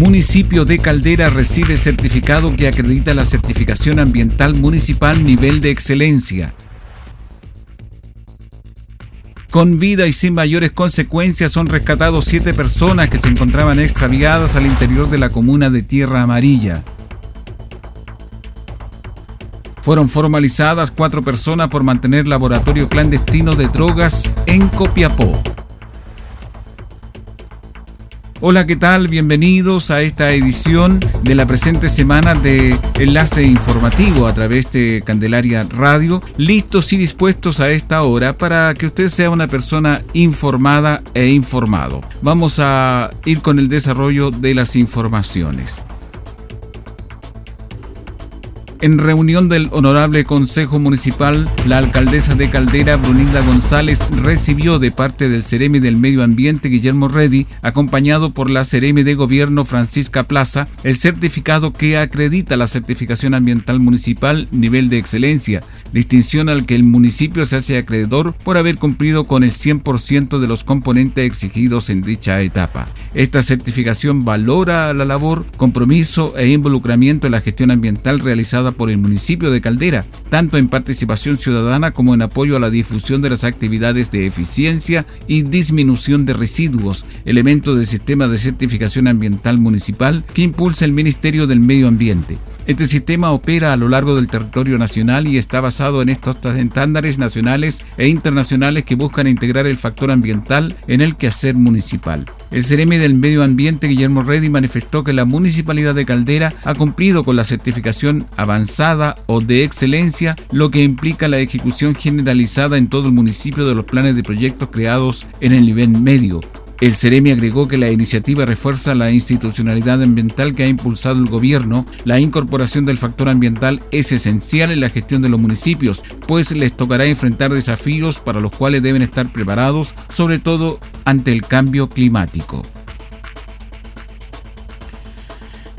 Municipio de Caldera recibe certificado que acredita la certificación ambiental municipal nivel de excelencia. Con vida y sin mayores consecuencias son rescatados siete personas que se encontraban extraviadas al interior de la comuna de Tierra Amarilla. Fueron formalizadas cuatro personas por mantener laboratorio clandestino de drogas en Copiapó. Hola, ¿qué tal? Bienvenidos a esta edición de la presente semana de Enlace Informativo a través de Candelaria Radio, listos y dispuestos a esta hora para que usted sea una persona informada e informado. Vamos a ir con el desarrollo de las informaciones. En reunión del Honorable Consejo Municipal, la alcaldesa de Caldera, Brunilda González, recibió de parte del Ceremi del Medio Ambiente, Guillermo Reddy, acompañado por la Ceremi de Gobierno, Francisca Plaza, el certificado que acredita la certificación ambiental municipal nivel de excelencia, distinción al que el municipio se hace acreedor por haber cumplido con el 100% de los componentes exigidos en dicha etapa. Esta certificación valora la labor, compromiso e involucramiento en la gestión ambiental realizada por el municipio de Caldera, tanto en participación ciudadana como en apoyo a la difusión de las actividades de eficiencia y disminución de residuos, elemento del sistema de certificación ambiental municipal que impulsa el Ministerio del Medio Ambiente. Este sistema opera a lo largo del territorio nacional y está basado en estos estándares nacionales e internacionales que buscan integrar el factor ambiental en el quehacer municipal. El CRM del Medio Ambiente, Guillermo Reddy, manifestó que la Municipalidad de Caldera ha cumplido con la certificación avanzada o de excelencia, lo que implica la ejecución generalizada en todo el municipio de los planes de proyectos creados en el nivel medio, el Ceremi agregó que la iniciativa refuerza la institucionalidad ambiental que ha impulsado el gobierno. La incorporación del factor ambiental es esencial en la gestión de los municipios, pues les tocará enfrentar desafíos para los cuales deben estar preparados, sobre todo ante el cambio climático.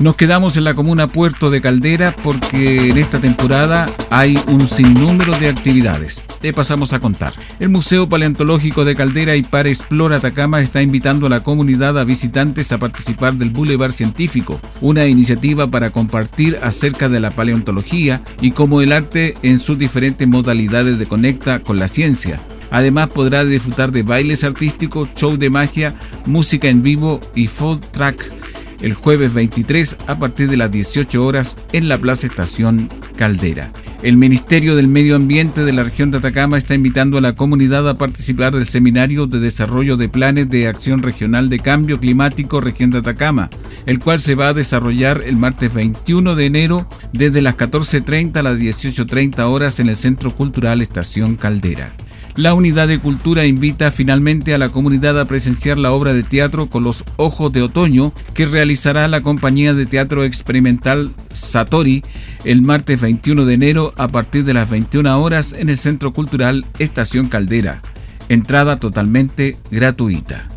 Nos quedamos en la comuna Puerto de Caldera porque en esta temporada hay un sinnúmero de actividades. Le pasamos a contar. El Museo Paleontológico de Caldera y Par Explora Atacama está invitando a la comunidad a visitantes a participar del Boulevard Científico, una iniciativa para compartir acerca de la paleontología y cómo el arte en sus diferentes modalidades de conecta con la ciencia. Además podrá disfrutar de bailes artísticos, show de magia, música en vivo y food track el jueves 23 a partir de las 18 horas en la Plaza Estación Caldera. El Ministerio del Medio Ambiente de la región de Atacama está invitando a la comunidad a participar del Seminario de Desarrollo de Planes de Acción Regional de Cambio Climático Región de Atacama, el cual se va a desarrollar el martes 21 de enero desde las 14.30 a las 18.30 horas en el Centro Cultural Estación Caldera. La Unidad de Cultura invita finalmente a la comunidad a presenciar la obra de teatro con los ojos de otoño que realizará la compañía de teatro experimental Satori el martes 21 de enero a partir de las 21 horas en el Centro Cultural Estación Caldera. Entrada totalmente gratuita.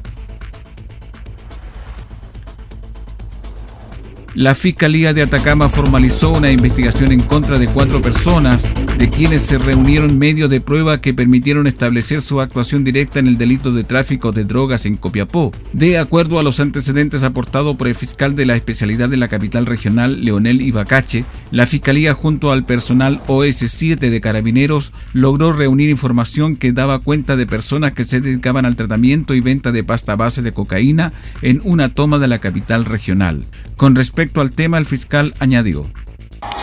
La Fiscalía de Atacama formalizó una investigación en contra de cuatro personas, de quienes se reunieron medios de prueba que permitieron establecer su actuación directa en el delito de tráfico de drogas en Copiapó. De acuerdo a los antecedentes aportados por el fiscal de la especialidad de la capital regional, Leonel Ibacache, la Fiscalía junto al personal OS7 de Carabineros logró reunir información que daba cuenta de personas que se dedicaban al tratamiento y venta de pasta base de cocaína en una toma de la capital regional. Con respecto respecto al tema, el fiscal añadió.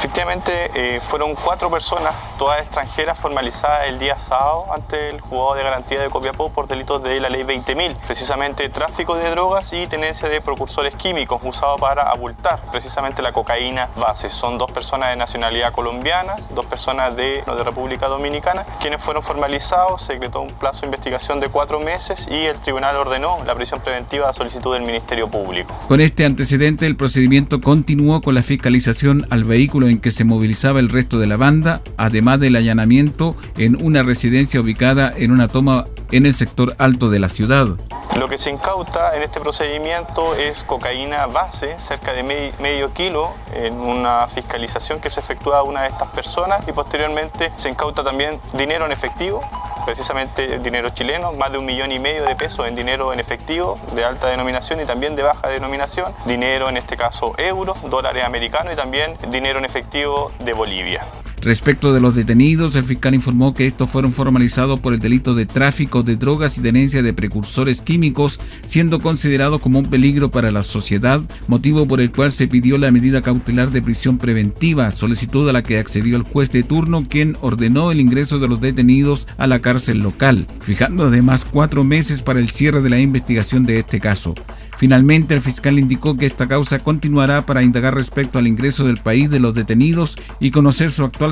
Efectivamente, eh, fueron cuatro personas, todas extranjeras, formalizadas el día sábado ante el juzgado de garantía de Copiapó por delitos de la ley 20.000, precisamente tráfico de drogas y tenencia de precursores químicos usados para abultar precisamente la cocaína base. Son dos personas de nacionalidad colombiana, dos personas de, de República Dominicana, quienes fueron formalizados, se decretó un plazo de investigación de cuatro meses y el tribunal ordenó la prisión preventiva a solicitud del Ministerio Público. Con este antecedente, el procedimiento continuó con la fiscalización al vehículo en que se movilizaba el resto de la banda, además del allanamiento en una residencia ubicada en una toma en el sector alto de la ciudad. Lo que se incauta en este procedimiento es cocaína base, cerca de medio kilo, en una fiscalización que se efectúa a una de estas personas y posteriormente se incauta también dinero en efectivo, precisamente dinero chileno, más de un millón y medio de pesos en dinero en efectivo de alta denominación y también de baja denominación, dinero en este caso euros, dólares americanos y también dinero en efectivo de Bolivia. Respecto de los detenidos, el fiscal informó que estos fueron formalizados por el delito de tráfico de drogas y tenencia de precursores químicos, siendo considerados como un peligro para la sociedad, motivo por el cual se pidió la medida cautelar de prisión preventiva, solicitud a la que accedió el juez de turno, quien ordenó el ingreso de los detenidos a la cárcel local, fijando además cuatro meses para el cierre de la investigación de este caso. Finalmente, el fiscal indicó que esta causa continuará para indagar respecto al ingreso del país de los detenidos y conocer su actual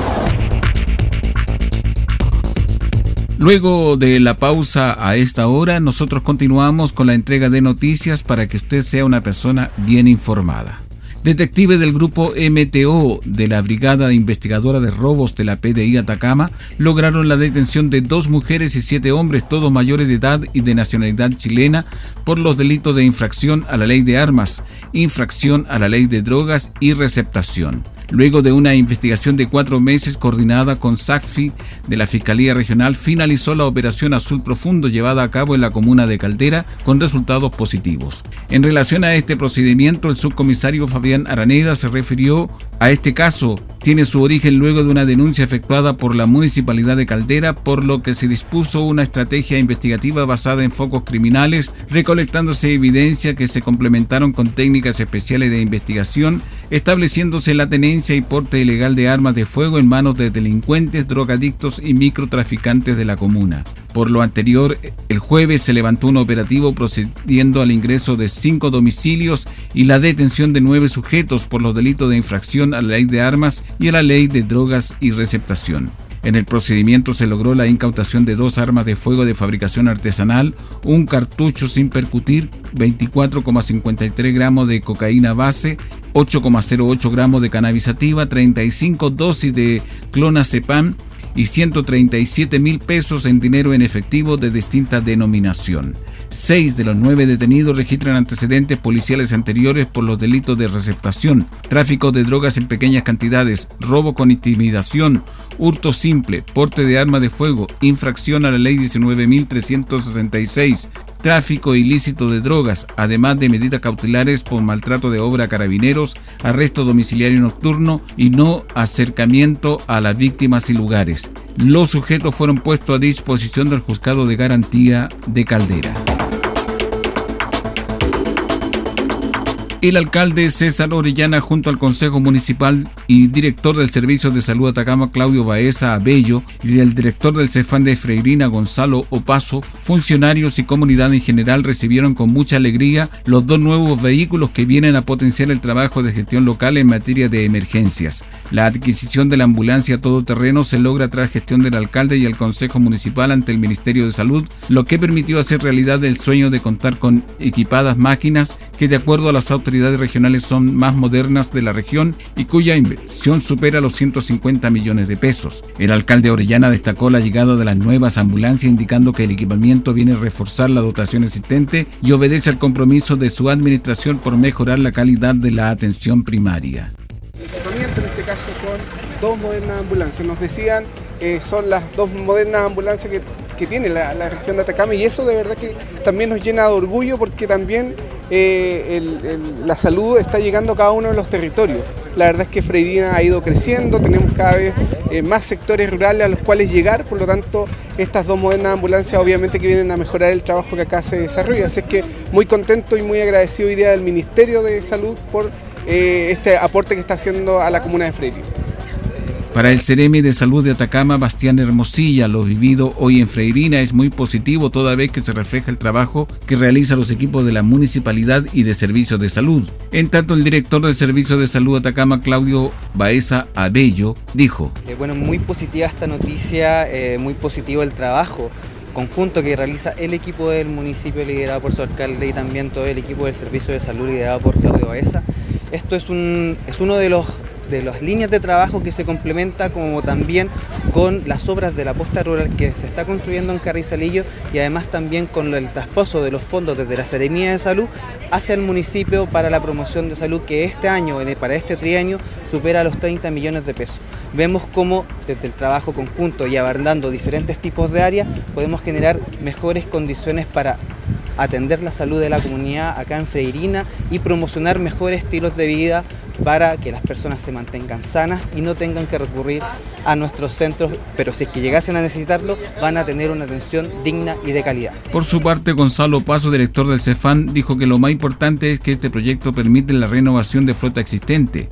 Luego de la pausa a esta hora, nosotros continuamos con la entrega de noticias para que usted sea una persona bien informada. Detectives del grupo MTO de la Brigada Investigadora de Robos de la PDI Atacama lograron la detención de dos mujeres y siete hombres, todos mayores de edad y de nacionalidad chilena, por los delitos de infracción a la ley de armas, infracción a la ley de drogas y receptación. Luego de una investigación de cuatro meses coordinada con SACFI de la Fiscalía Regional, finalizó la operación Azul Profundo llevada a cabo en la comuna de Caldera con resultados positivos. En relación a este procedimiento, el subcomisario Fabián Araneda se refirió a este caso. Tiene su origen luego de una denuncia efectuada por la Municipalidad de Caldera, por lo que se dispuso una estrategia investigativa basada en focos criminales, recolectándose evidencia que se complementaron con técnicas especiales de investigación, estableciéndose la tenencia y porte ilegal de armas de fuego en manos de delincuentes, drogadictos y microtraficantes de la comuna. Por lo anterior, el jueves se levantó un operativo procediendo al ingreso de cinco domicilios y la detención de nueve sujetos por los delitos de infracción a la ley de armas y a la ley de drogas y receptación. En el procedimiento se logró la incautación de dos armas de fuego de fabricación artesanal, un cartucho sin percutir, 24,53 gramos de cocaína base, 8,08 gramos de cannabis 35 dosis de clonazepam y 137 mil pesos en dinero en efectivo de distinta denominación. Seis de los nueve detenidos registran antecedentes policiales anteriores por los delitos de receptación, tráfico de drogas en pequeñas cantidades, robo con intimidación, hurto simple, porte de arma de fuego, infracción a la ley 19.366, tráfico ilícito de drogas, además de medidas cautelares por maltrato de obra a carabineros, arresto domiciliario nocturno y no acercamiento a las víctimas y lugares. Los sujetos fueron puestos a disposición del juzgado de garantía de Caldera. El alcalde César Orellana junto al Consejo Municipal y director del Servicio de Salud Atacama Claudio Baeza Abello y el director del Cefán de Freirina Gonzalo Opaso, funcionarios y comunidad en general recibieron con mucha alegría los dos nuevos vehículos que vienen a potenciar el trabajo de gestión local en materia de emergencias. La adquisición de la ambulancia todoterreno se logra tras gestión del alcalde y el Consejo Municipal ante el Ministerio de Salud, lo que permitió hacer realidad el sueño de contar con equipadas máquinas que de acuerdo a las autoridades regionales son más modernas de la región y cuya inversión supera los 150 millones de pesos. El alcalde Orellana destacó la llegada de las nuevas ambulancias indicando que el equipamiento viene a reforzar la dotación existente y obedece al compromiso de su administración por mejorar la calidad de la atención primaria. El equipamiento en este caso son dos modernas ambulancias. Nos decían eh, son las dos modernas ambulancias que, tiene la, la, región de Atacama y eso de verdad que también nos llena de orgullo porque también eh, la salud está llegando a cada uno de los territorios. La verdad es que Freirina ha ido creciendo, tenemos cada vez eh, más sectores rurales a los cuales llegar, por lo tanto estas dos modernas ambulancias obviamente que vienen a mejorar el trabajo que acá se desarrolla. Así es que muy contento y muy agradecido hoy día del Ministerio de Salud por eh, este aporte que está haciendo a la comuna de Freirina. Para el Ceremi de Salud de Atacama, Bastián Hermosilla, lo vivido hoy en Freirina es muy positivo toda vez que se refleja el trabajo que realizan los equipos de la municipalidad y de servicios de salud. En tanto, el director del Servicio de Salud Atacama, Claudio Baeza Abello, dijo. Eh, bueno, muy positiva esta noticia, eh, muy positivo el trabajo conjunto que realiza el equipo del municipio liderado por su alcalde y también todo el equipo del Servicio de Salud liderado por Claudio Baeza. Esto es, un, es uno de los de las líneas de trabajo que se complementa como también con las obras de la posta rural que se está construyendo en Carrizalillo y además también con el traspaso de los fondos desde la Seremía de Salud hacia el municipio para la promoción de salud que este año, para este trienio, supera los 30 millones de pesos. Vemos cómo desde el trabajo conjunto y abordando diferentes tipos de áreas podemos generar mejores condiciones para atender la salud de la comunidad acá en Freirina y promocionar mejores estilos de vida para que las personas se mantengan sanas y no tengan que recurrir a nuestros centros, pero si es que llegasen a necesitarlo, van a tener una atención digna y de calidad. Por su parte, Gonzalo Paso, director del CEFAN, dijo que lo más importante es que este proyecto permite la renovación de flota existente,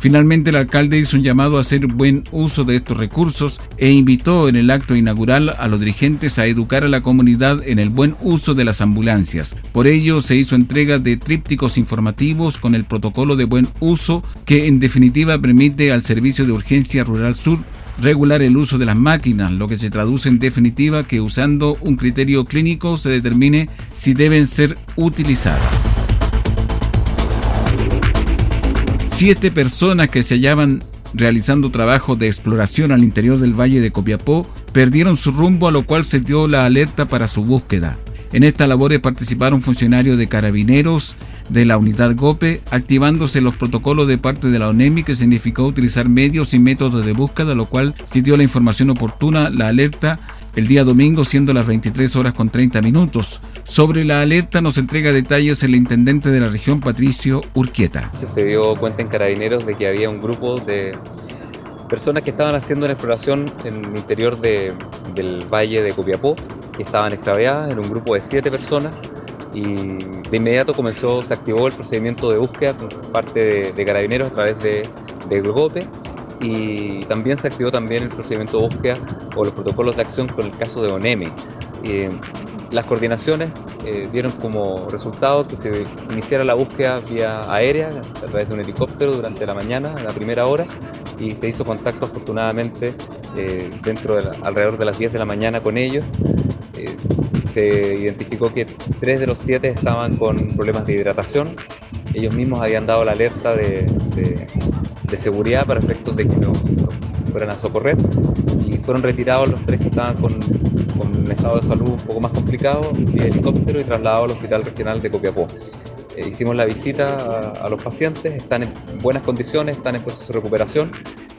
Finalmente, el alcalde hizo un llamado a hacer buen uso de estos recursos e invitó en el acto inaugural a los dirigentes a educar a la comunidad en el buen uso de las ambulancias. Por ello, se hizo entrega de trípticos informativos con el protocolo de buen uso que en definitiva permite al Servicio de Urgencia Rural Sur regular el uso de las máquinas, lo que se traduce en definitiva que usando un criterio clínico se determine si deben ser utilizadas. Siete personas que se hallaban realizando trabajo de exploración al interior del valle de Copiapó perdieron su rumbo a lo cual se dio la alerta para su búsqueda. En esta labor participaron funcionarios de carabineros de la unidad GOPE, activándose los protocolos de parte de la ONEMI que significó utilizar medios y métodos de búsqueda, lo cual si dio la información oportuna, la alerta el día domingo siendo las 23 horas con 30 minutos. Sobre la alerta nos entrega detalles el intendente de la región, Patricio Urquieta. Se dio cuenta en Carabineros de que había un grupo de personas que estaban haciendo una exploración en el interior del valle de Copiapó, que estaban extraviadas, en un grupo de siete personas y de inmediato comenzó, se activó el procedimiento de búsqueda por parte de, Carabineros a través de, de GOPE y también se activó también el procedimiento de búsqueda o los protocolos de acción con el caso de ONEMI. las coordinaciones eh, dieron como resultado que se iniciara la búsqueda vía aérea a través de un helicóptero durante la mañana, a la primera hora, y se hizo contacto afortunadamente eh, dentro de alrededor de las 10 de la mañana con ellos. Eh, se identificó que tres de los siete estaban con problemas de hidratación. Ellos mismos habían dado la alerta de seguridad para efectos de que no, fueran a socorrer y fueron retirados los tres que estaban con, un estado de salud un poco más complicado vía helicóptero y trasladados al Hospital Regional de Copiapó. Eh, hicimos la visita a, los pacientes, están en buenas condiciones, están en proceso de recuperación.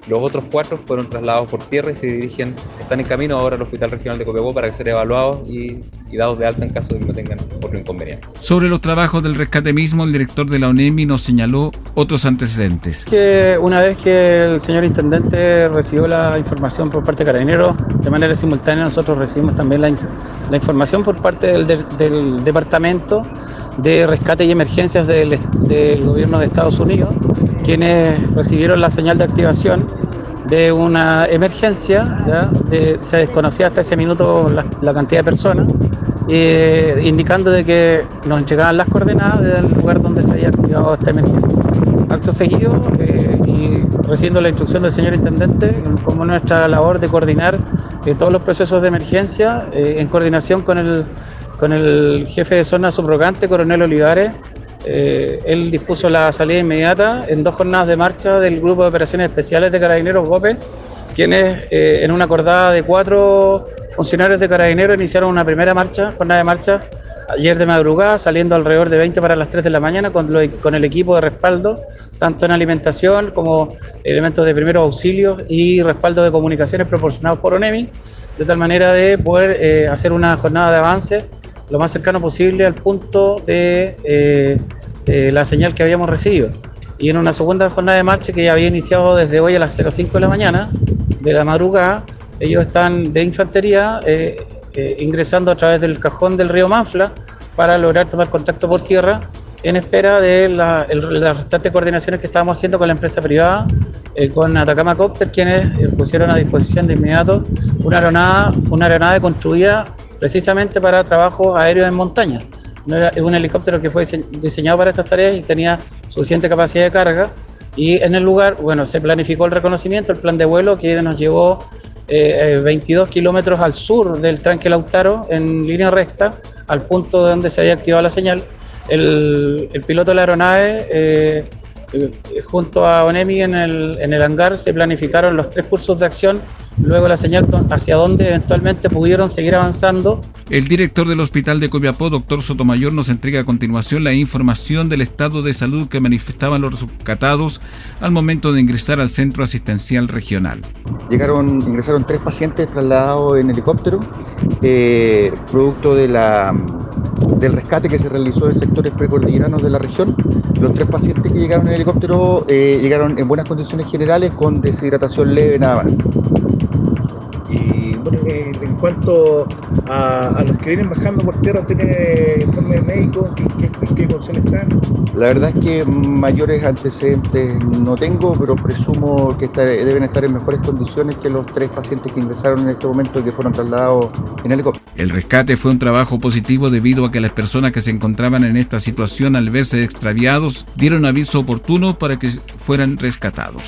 Los otros cuatro fueron trasladados por tierra y se dirigen, están en camino ahora al Hospital Regional de Copiapó para ser evaluados y y dados de alta en caso de que no tengan otro inconveniente. Sobre los trabajos del rescate mismo, el director de la ONEMI nos señaló otros antecedentes. Que una vez que el señor intendente recibió la información por parte de Carabineros, de manera simultánea nosotros recibimos también la, la información por parte del, del, Departamento de Rescate y Emergencias del, del Gobierno de Estados Unidos, quienes recibieron la señal de activación de una emergencia, se desconocía hasta ese minuto la, cantidad de personas, eh, indicando de que nos llegaban las coordenadas del lugar donde se había activado esta emergencia. Acto seguido, eh, y recibiendo la instrucción del señor Intendente, como nuestra labor de coordinar eh, todos los procesos de emergencia, en coordinación con el, con el jefe de zona subrogante, coronel Olivares, eh, él dispuso la salida inmediata en dos jornadas de marcha del Grupo de Operaciones Especiales de Carabineros GOPE, quienes eh, en una acordada de cuatro funcionarios de Carabineros iniciaron una primera marcha, jornada de marcha, ayer de madrugada, saliendo alrededor de 20 para las 3 de la mañana con, con el equipo de respaldo, tanto en alimentación como elementos de primeros auxilios y respaldo de comunicaciones proporcionados por ONEMI, de tal manera de poder eh, hacer una jornada de avance lo más cercano posible al punto eh, de, la señal que habíamos recibido. Y en una segunda jornada de marcha que ya había iniciado desde hoy a las 05 de la mañana, de la madrugada, ellos están de infantería eh, eh, ingresando a través del cajón del río Manfla para lograr tomar contacto por tierra en espera de las restantes coordinaciones que estábamos haciendo con la empresa privada, con Atacama Copter, quienes pusieron a disposición de inmediato una aeronave, una aeronave construida precisamente para trabajos aéreos en montaña. es un helicóptero que fue diseñado para estas tareas y tenía suficiente capacidad de carga. Y en el lugar, bueno, se planificó el reconocimiento, el plan de vuelo que nos llevó 22 eh, kilómetros al sur del tranque Lautaro en línea recta al punto donde se había activado la señal. El, piloto de la aeronave eh, eh, junto a ONEMI en el, en el hangar se planificaron los tres cursos de acción, luego la señal hacia donde eventualmente pudieron seguir avanzando. El director del Hospital de Copiapó, doctor Sotomayor, nos entrega a continuación la información del estado de salud que manifestaban los rescatados al momento de ingresar al centro asistencial regional. Llegaron, ingresaron tres pacientes trasladados en helicóptero, eh, producto de la del rescate que se realizó en sectores precordilleranos de la región. Los tres pacientes que llegaron en helicóptero eh, llegaron en buenas condiciones generales con deshidratación leve nada más. Y bueno, eh, en cuanto a, los que vienen bajando por tierra, ¿tiene informe médico? ¿Qué, condición están? La verdad es que mayores antecedentes no tengo, pero presumo que deben estar en mejores condiciones que los tres pacientes que ingresaron en este momento y que fueron trasladados en helicóptero. El rescate fue un trabajo positivo debido a que las personas que se encontraban en esta situación al verse extraviados dieron aviso oportuno para que fueran rescatados.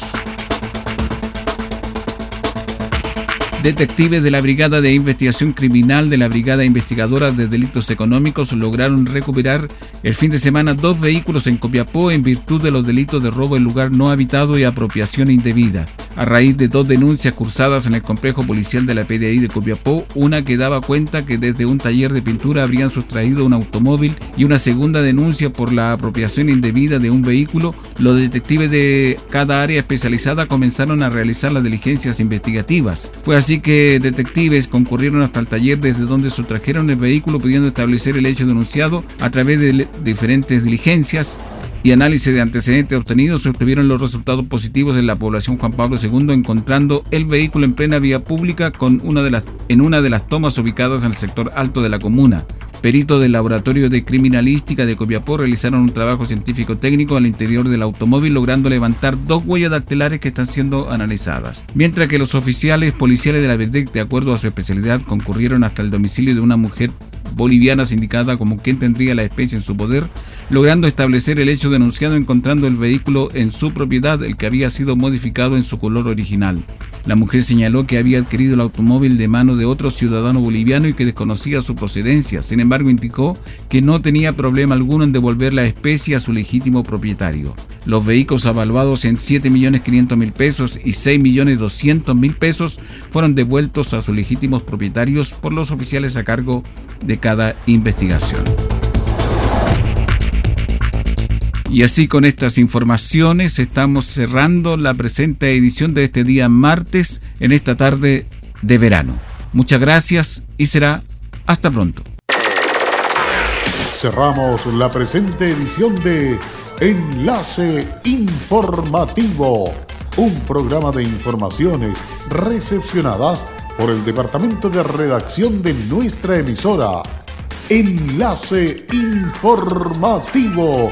Detectives de la Brigada de Investigación Criminal de la Brigada Investigadora de Delitos Económicos lograron recuperar el fin de semana dos vehículos en Copiapó en virtud de los delitos de robo en lugar no habitado y apropiación indebida. A raíz de dos denuncias cursadas en el complejo policial de la PDI de Copiapó, una que daba cuenta que desde un taller de pintura habrían sustraído un automóvil y una segunda denuncia por la apropiación indebida de un vehículo, los detectives de cada área especializada comenzaron a realizar las diligencias investigativas. Fue así que detectives concurrieron hasta el taller desde donde sustrajeron el vehículo pudiendo establecer el hecho denunciado a través de diferentes diligencias y análisis de antecedentes obtenidos se obtuvieron los resultados positivos en la población Juan Pablo II, encontrando el vehículo en plena vía pública con una de las, en una de las tomas ubicadas en el sector alto de la comuna. Peritos del Laboratorio de Criminalística de Copiapó realizaron un trabajo científico técnico al interior del automóvil logrando levantar dos huellas dactilares que están siendo analizadas. Mientras que los oficiales policiales de la BEDEC, de acuerdo a su especialidad, concurrieron hasta el domicilio de una mujer boliviana sindicada como quien tendría la especie en su poder, logrando establecer el hecho denunciado encontrando el vehículo en su propiedad, el que había sido modificado en su color original. La mujer señaló que había adquirido el automóvil de mano de otro ciudadano boliviano y que desconocía su procedencia. Sin embargo, indicó que no tenía problema alguno en devolver la especie a su legítimo propietario. Los vehículos avaluados en 7.500.000 pesos y 6.200.000 pesos fueron devueltos a sus legítimos propietarios por los oficiales a cargo de cada investigación. Y así con estas informaciones estamos cerrando la presente edición de este día martes en esta tarde de verano. Muchas gracias y será hasta pronto. Cerramos la presente edición de Enlace Informativo, un programa de informaciones recepcionadas por el Departamento de Redacción de nuestra emisora. Enlace Informativo